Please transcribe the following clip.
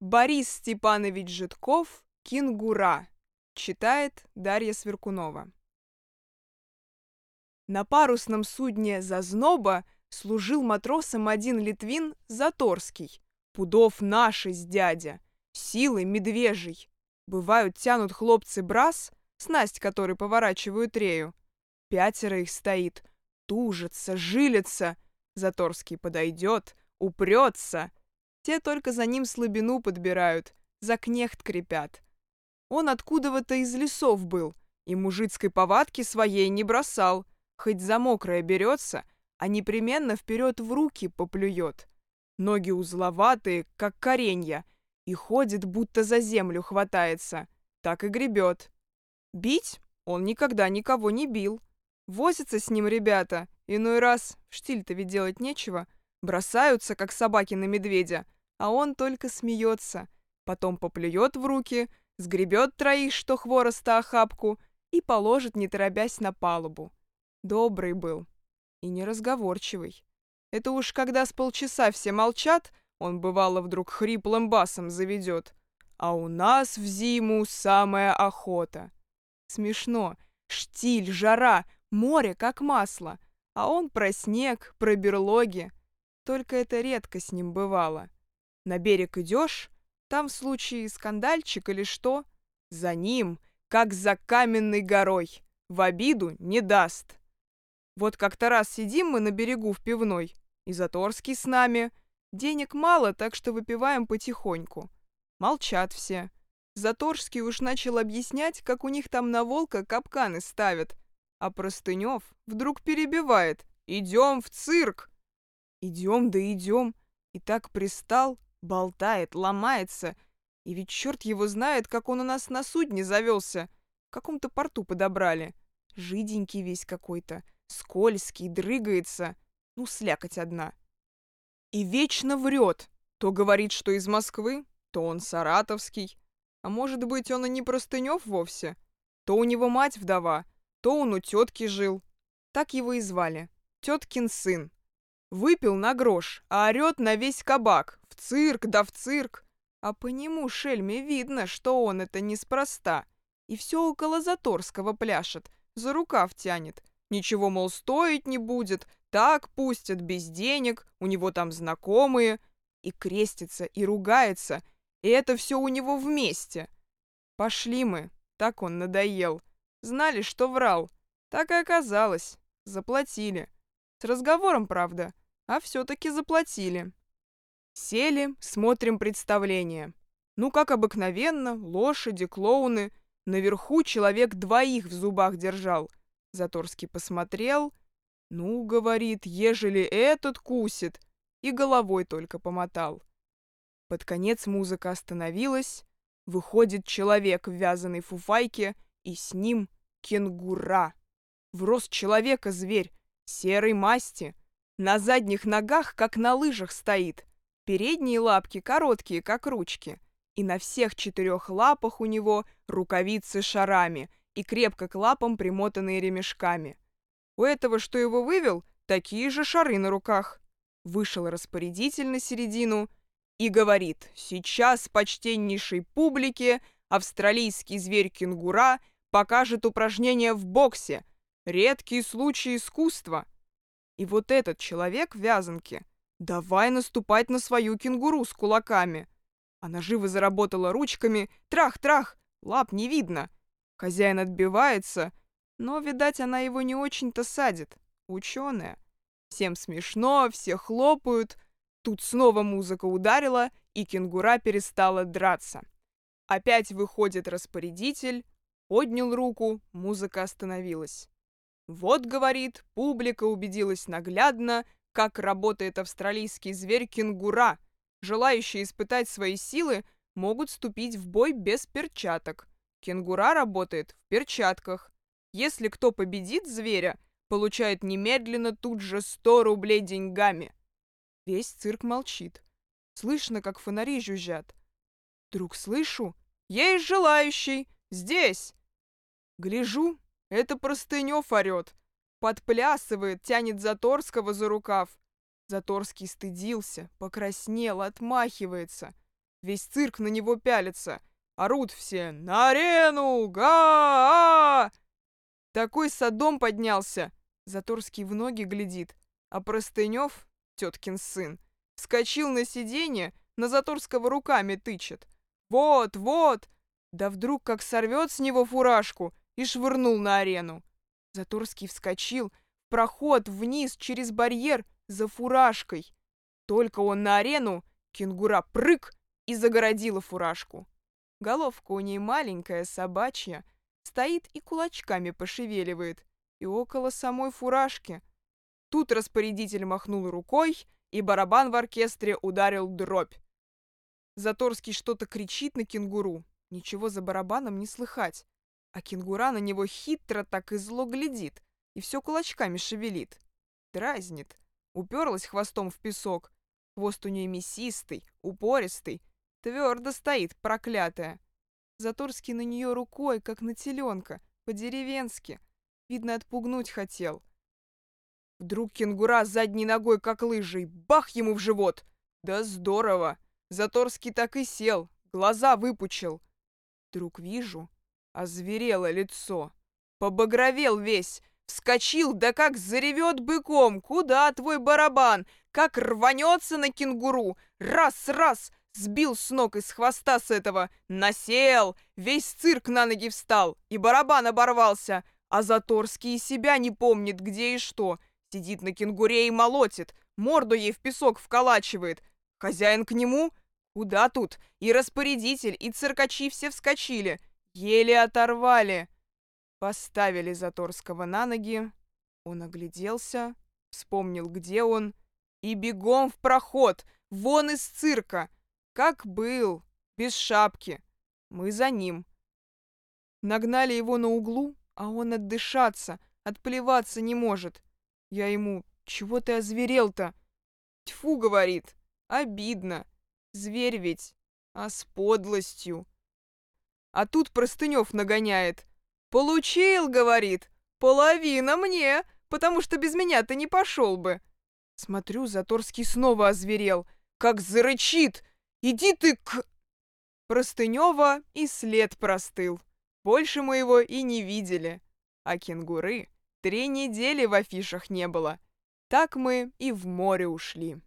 Борис Степанович Житков «Кенгура». Читает Дарья Сверкунова. На парусном судне «Зазноба» служил матросом один литвин Заторский. Пудов наши с дядя, силы медвежий. Бывают тянут хлопцы брас, снасть который поворачивают рею. Пятеро их стоит, тужится, жилится. Заторский подойдет, упрется. Те только за ним слабину подбирают, за кнехт крепят. Он откуда-то из лесов был, и мужицкой повадки своей не бросал. Хоть за мокрое берется, а непременно вперед в руки поплюет. Ноги узловатые, как коренья, и ходит, будто за землю хватается. Так и гребет. Бить он никогда никого не бил. Возятся с ним ребята, иной раз, штиль-то ведь делать нечего, бросаются, как собаки на медведя, а он только смеется, потом поплюет в руки, сгребет троих, что хвороста охапку, и положит, не торопясь, на палубу. Добрый был и неразговорчивый. Это уж когда с полчаса все молчат, он бывало вдруг хриплым басом заведет. А у нас в зиму самая охота. Смешно. Штиль, жара, море как масло. А он про снег, про берлоги. Только это редко с ним бывало. На берег идешь, там в случае скандальчик или что, за ним, как за каменной горой, в обиду не даст. Вот как-то раз сидим мы на берегу в пивной, и Заторский с нами. Денег мало, так что выпиваем потихоньку. Молчат все. Заторский уж начал объяснять, как у них там на волка капканы ставят. А Простынев вдруг перебивает. «Идем в цирк!» Идем, да идем. И так пристал, болтает, ломается. И ведь черт его знает, как он у нас на судне завелся. В каком-то порту подобрали. Жиденький весь какой-то скользкий, дрыгается, ну, слякоть одна. И вечно врет. То говорит, что из Москвы, то он саратовский. А может быть, он и не Простынев вовсе. То у него мать вдова, то он у тетки жил. Так его и звали. Теткин сын. Выпил на грош, а орет на весь кабак. Цирк, да в цирк. А по нему, шельме, видно, что он это неспроста. И все около Заторского пляшет, за рукав тянет. Ничего, мол, стоить не будет, так пустят, без денег, у него там знакомые. И крестится, и ругается, и это все у него вместе. Пошли мы, так он надоел. Знали, что врал. Так и оказалось. Заплатили. С разговором, правда, а все-таки заплатили. Сели, смотрим представление. Ну, как обыкновенно, лошади, клоуны. Наверху человек двоих в зубах держал. Заторский посмотрел. «Ну, — говорит, — ежели этот кусит!» И головой только помотал. Под конец музыка остановилась. Выходит человек в вязаной фуфайке, и с ним кенгура. В рост человека зверь, серой масти. На задних ногах, как на лыжах, стоит. Передние лапки короткие, как ручки. И на всех четырех лапах у него рукавицы шарами — и крепко к лапам примотанные ремешками. У этого, что его вывел, такие же шары на руках. Вышел распорядитель на середину и говорит, сейчас почтеннейшей публике австралийский зверь-кенгура покажет упражнения в боксе, редкие случаи искусства. И вот этот человек в вязанке, давай наступать на свою кенгуру с кулаками. Она живо заработала ручками, трах-трах, лап не видно — Хозяин отбивается, но, видать, она его не очень-то садит. Ученая. Всем смешно, все хлопают. Тут снова музыка ударила, и кенгура перестала драться. Опять выходит распорядитель, поднял руку, музыка остановилась. Вот, говорит, публика убедилась наглядно, как работает австралийский зверь кенгура. Желающие испытать свои силы могут вступить в бой без перчаток. Кенгура работает в перчатках. Если кто победит зверя, получает немедленно тут же 100 рублей деньгами. Весь цирк молчит. Слышно, как фонари жужжат. Вдруг слышу, есть желающий, здесь. Гляжу, это Простынев орет. Подплясывает, тянет Заторского за рукав. Заторский стыдился, покраснел, отмахивается. Весь цирк на него пялится. Орут все «На арену! Га-а!» Такой садом поднялся. Заторский в ноги глядит. А Простынев, теткин сын, вскочил на сиденье, на Заторского руками тычет. «Вот, вот!» Да вдруг как сорвет с него фуражку и швырнул на арену. Заторский вскочил, проход вниз через барьер за фуражкой. Только он на арену, кенгура прыг и загородила фуражку. Головка у ней маленькая, собачья, стоит и кулачками пошевеливает, и около самой фуражки. Тут распорядитель махнул рукой, и барабан в оркестре ударил дробь. Заторский что-то кричит на кенгуру, ничего за барабаном не слыхать, а кенгура на него хитро так и зло глядит и все кулачками шевелит. Дразнит. Уперлась хвостом в песок. Хвост у нее мясистый, упористый, Твердо стоит, проклятая. Заторский на нее рукой, как на теленка, по-деревенски. Видно, отпугнуть хотел. Вдруг кенгура задней ногой, как лыжей, бах ему в живот. Да здорово! Заторский так и сел, глаза выпучил. Вдруг вижу, озверело лицо. Побагровел весь, вскочил, да как заревет быком. Куда твой барабан? Как рванется на кенгуру. Раз-раз, Сбил с ног из хвоста с этого, насел, весь цирк на ноги встал, и барабан оборвался, а Заторский и себя не помнит, где и что. Сидит на кенгуре и молотит, морду ей в песок вколачивает. Хозяин к нему? Куда тут? И распорядитель, и циркачи все вскочили. Еле оторвали. Поставили Заторского на ноги. Он огляделся, вспомнил, где он, и бегом в проход, вон из цирка. Как был, без шапки. Мы за ним. Нагнали его на углу, а он отдышаться, отплеваться не может. Я ему, чего ты озверел-то? Тьфу, говорит, обидно. Зверь ведь, а с подлостью. А тут Простынев нагоняет. «Получил, — говорит, — половина мне, потому что без меня ты не пошел бы». Смотрю, Заторский снова озверел, как зарычит, Иди ты к...» Простынева и след простыл. Больше мы его и не видели. А кенгуры три недели в афишах не было. Так мы и в море ушли.